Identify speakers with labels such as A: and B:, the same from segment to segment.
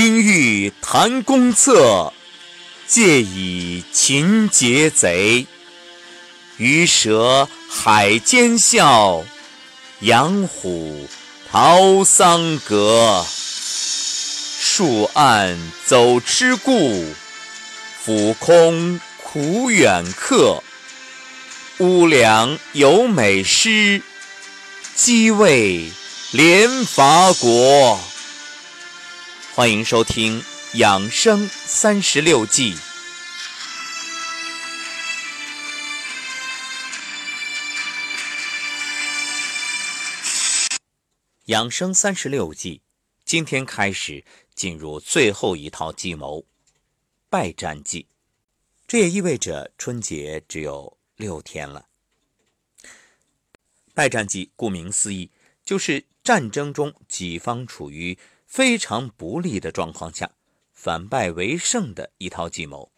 A: 今欲谈公策，借以擒劫贼。鱼蛇海间笑，羊虎逃桑阁。树岸走痴故，俯空苦远客。屋梁有美诗，鸡为连伐国。欢迎收听《养生三十六计》。《养生三十六计》，今天开始进入最后一套计谋——败战计。这也意味着春节只有六天了。败战计顾名思义，就是战争中己方处于。非常不利的状况下，反败为胜的一套计谋，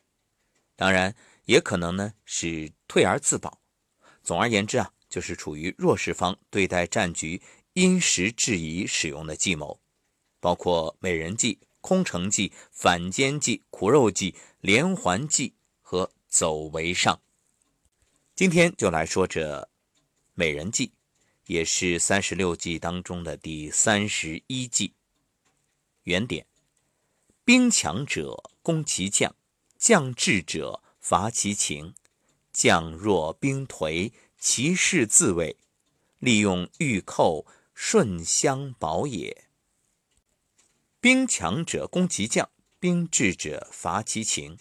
A: 当然也可能呢是退而自保。总而言之啊，就是处于弱势方对待战局因时制宜使用的计谋，包括美人计、空城计、反间计、苦肉计、连环计和走为上。今天就来说这美人计，也是三十六计当中的第三十一计。原点：兵强者攻其将，将智者伐其情。将弱兵颓，其势自卫，利用御寇，顺相保也。兵强者攻其将，兵智者伐其情。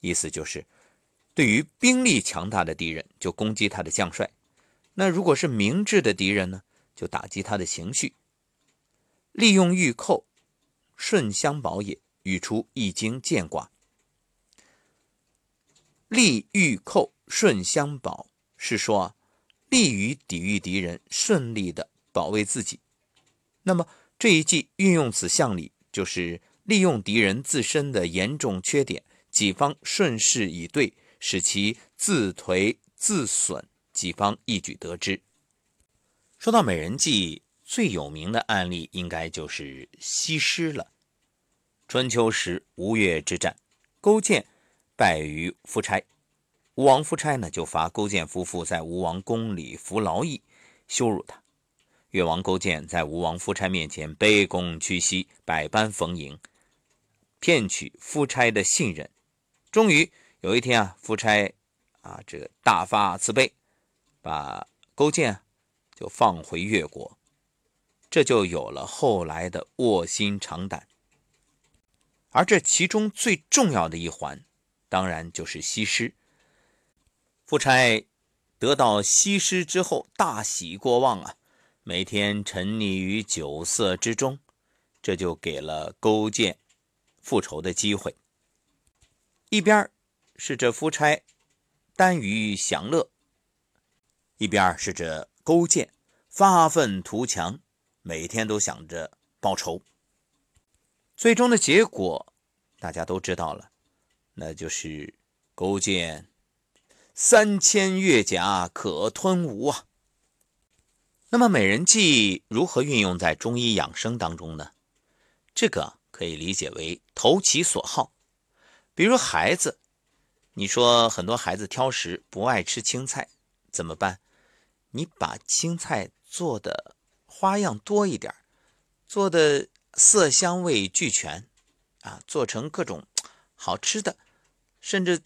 A: 意思就是，对于兵力强大的敌人，就攻击他的将帅；那如果是明智的敌人呢，就打击他的情绪。利用御寇。顺相保也，语出《易经》见卦。利欲寇，顺相保，是说，利于抵御敌人，顺利的保卫自己。那么这一计运用此象理，就是利用敌人自身的严重缺点，己方顺势以对，使其自颓自损，己方一举得之。说到美人计。最有名的案例应该就是西施了。春秋时吴越之战，勾践败于夫差，吴王夫差呢就罚勾践夫妇在吴王宫里服劳役，羞辱他。越王勾践在吴王夫差面前卑躬屈膝，百般逢迎，骗取夫差的信任。终于有一天啊，夫差啊这个大发慈悲，把勾践就放回越国。这就有了后来的卧薪尝胆，而这其中最重要的一环，当然就是西施。夫差得到西施之后，大喜过望啊，每天沉溺于酒色之中，这就给了勾践复仇的机会。一边是这夫差耽于享乐，一边是这勾践发愤图强。每天都想着报仇，最终的结果大家都知道了，那就是勾践三千越甲可吞吴啊。那么美人计如何运用在中医养生当中呢？这个可以理解为投其所好。比如孩子，你说很多孩子挑食，不爱吃青菜，怎么办？你把青菜做的。花样多一点做的色香味俱全，啊，做成各种好吃的，甚至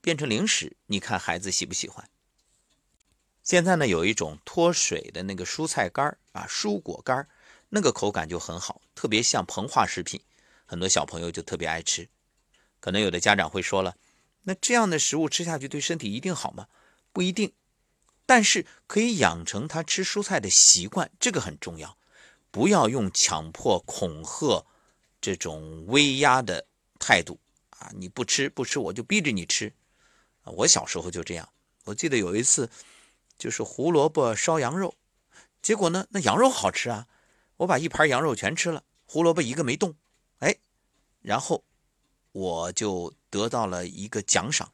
A: 变成零食，你看孩子喜不喜欢？现在呢，有一种脱水的那个蔬菜干啊，蔬果干那个口感就很好，特别像膨化食品，很多小朋友就特别爱吃。可能有的家长会说了，那这样的食物吃下去对身体一定好吗？不一定。但是可以养成他吃蔬菜的习惯，这个很重要。不要用强迫、恐吓这种威压的态度啊！你不吃不吃，我就逼着你吃。我小时候就这样。我记得有一次，就是胡萝卜烧羊肉，结果呢，那羊肉好吃啊，我把一盘羊肉全吃了，胡萝卜一个没动。哎，然后我就得到了一个奖赏，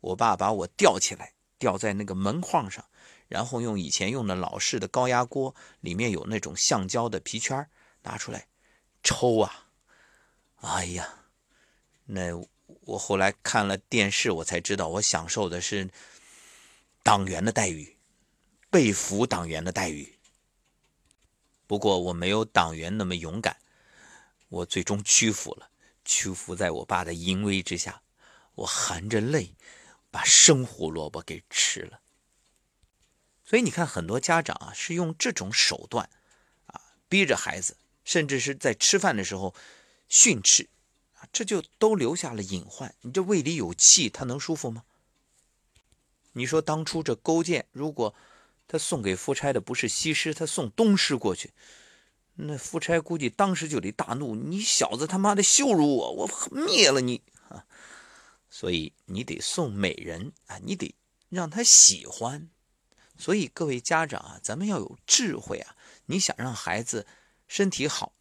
A: 我爸把我吊起来。吊在那个门框上，然后用以前用的老式的高压锅，里面有那种橡胶的皮圈拿出来抽啊，哎呀，那我后来看了电视，我才知道我享受的是党员的待遇，被俘党员的待遇。不过我没有党员那么勇敢，我最终屈服了，屈服在我爸的淫威之下，我含着泪把生胡萝卜给吃了。所以你看，很多家长啊是用这种手段啊逼着孩子，甚至是在吃饭的时候。训斥啊，这就都留下了隐患。你这胃里有气，他能舒服吗？你说当初这勾践，如果他送给夫差的不是西施，他送东施过去，那夫差估计当时就得大怒：“你小子他妈的羞辱我，我灭了你！”啊，所以你得送美人啊，你得让他喜欢。所以各位家长啊，咱们要有智慧啊！你想让孩子身体好。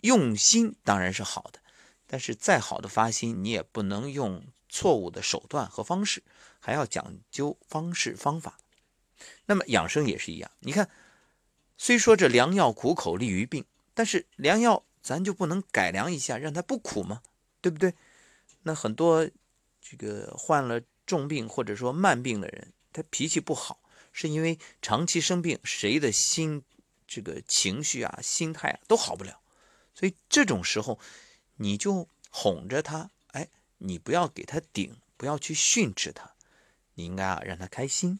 A: 用心当然是好的，但是再好的发心，你也不能用错误的手段和方式，还要讲究方式方法。那么养生也是一样，你看，虽说这良药苦口利于病，但是良药咱就不能改良一下，让它不苦吗？对不对？那很多这个患了重病或者说慢病的人，他脾气不好，是因为长期生病，谁的心这个情绪啊、心态啊都好不了。所以这种时候，你就哄着他，哎，你不要给他顶，不要去训斥他，你应该啊让他开心，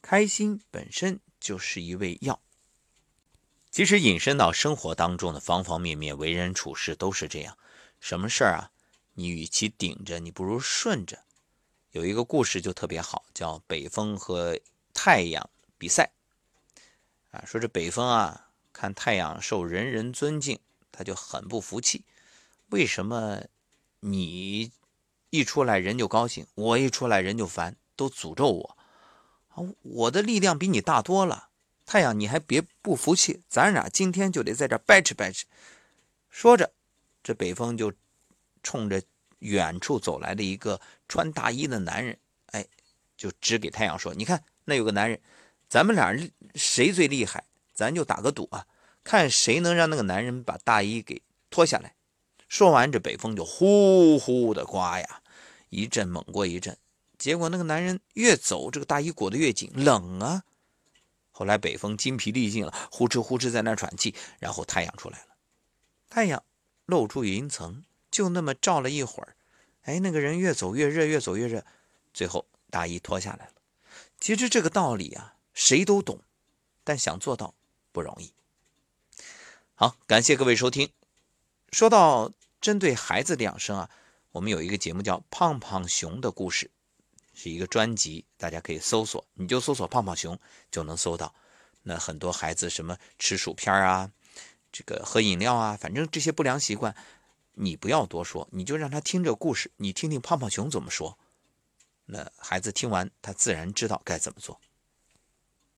A: 开心本身就是一味药。其实引申到生活当中的方方面面，为人处事都是这样。什么事儿啊，你与其顶着，你不如顺着。有一个故事就特别好，叫北风和太阳比赛。啊，说这北风啊，看太阳受人人尊敬。他就很不服气，为什么你一出来人就高兴，我一出来人就烦，都诅咒我啊！我的力量比你大多了。太阳，你还别不服气，咱俩今天就得在这掰扯掰扯。说着，这北风就冲着远处走来的一个穿大衣的男人，哎，就指给太阳说：“你看，那有个男人，咱们俩谁最厉害？咱就打个赌啊！”看谁能让那个男人把大衣给脱下来。说完，这北风就呼呼的刮呀，一阵猛过一阵。结果那个男人越走，这个大衣裹得越紧，冷啊。后来北风筋疲力尽了，呼哧呼哧在那喘气。然后太阳出来了，太阳露出云层，就那么照了一会儿。哎，那个人越走越热，越走越热，最后大衣脱下来了。其实这个道理啊，谁都懂，但想做到不容易。好，感谢各位收听。说到针对孩子的养生啊，我们有一个节目叫《胖胖熊的故事》，是一个专辑，大家可以搜索，你就搜索“胖胖熊”就能搜到。那很多孩子什么吃薯片啊，这个喝饮料啊，反正这些不良习惯，你不要多说，你就让他听这故事，你听听胖胖熊怎么说。那孩子听完，他自然知道该怎么做。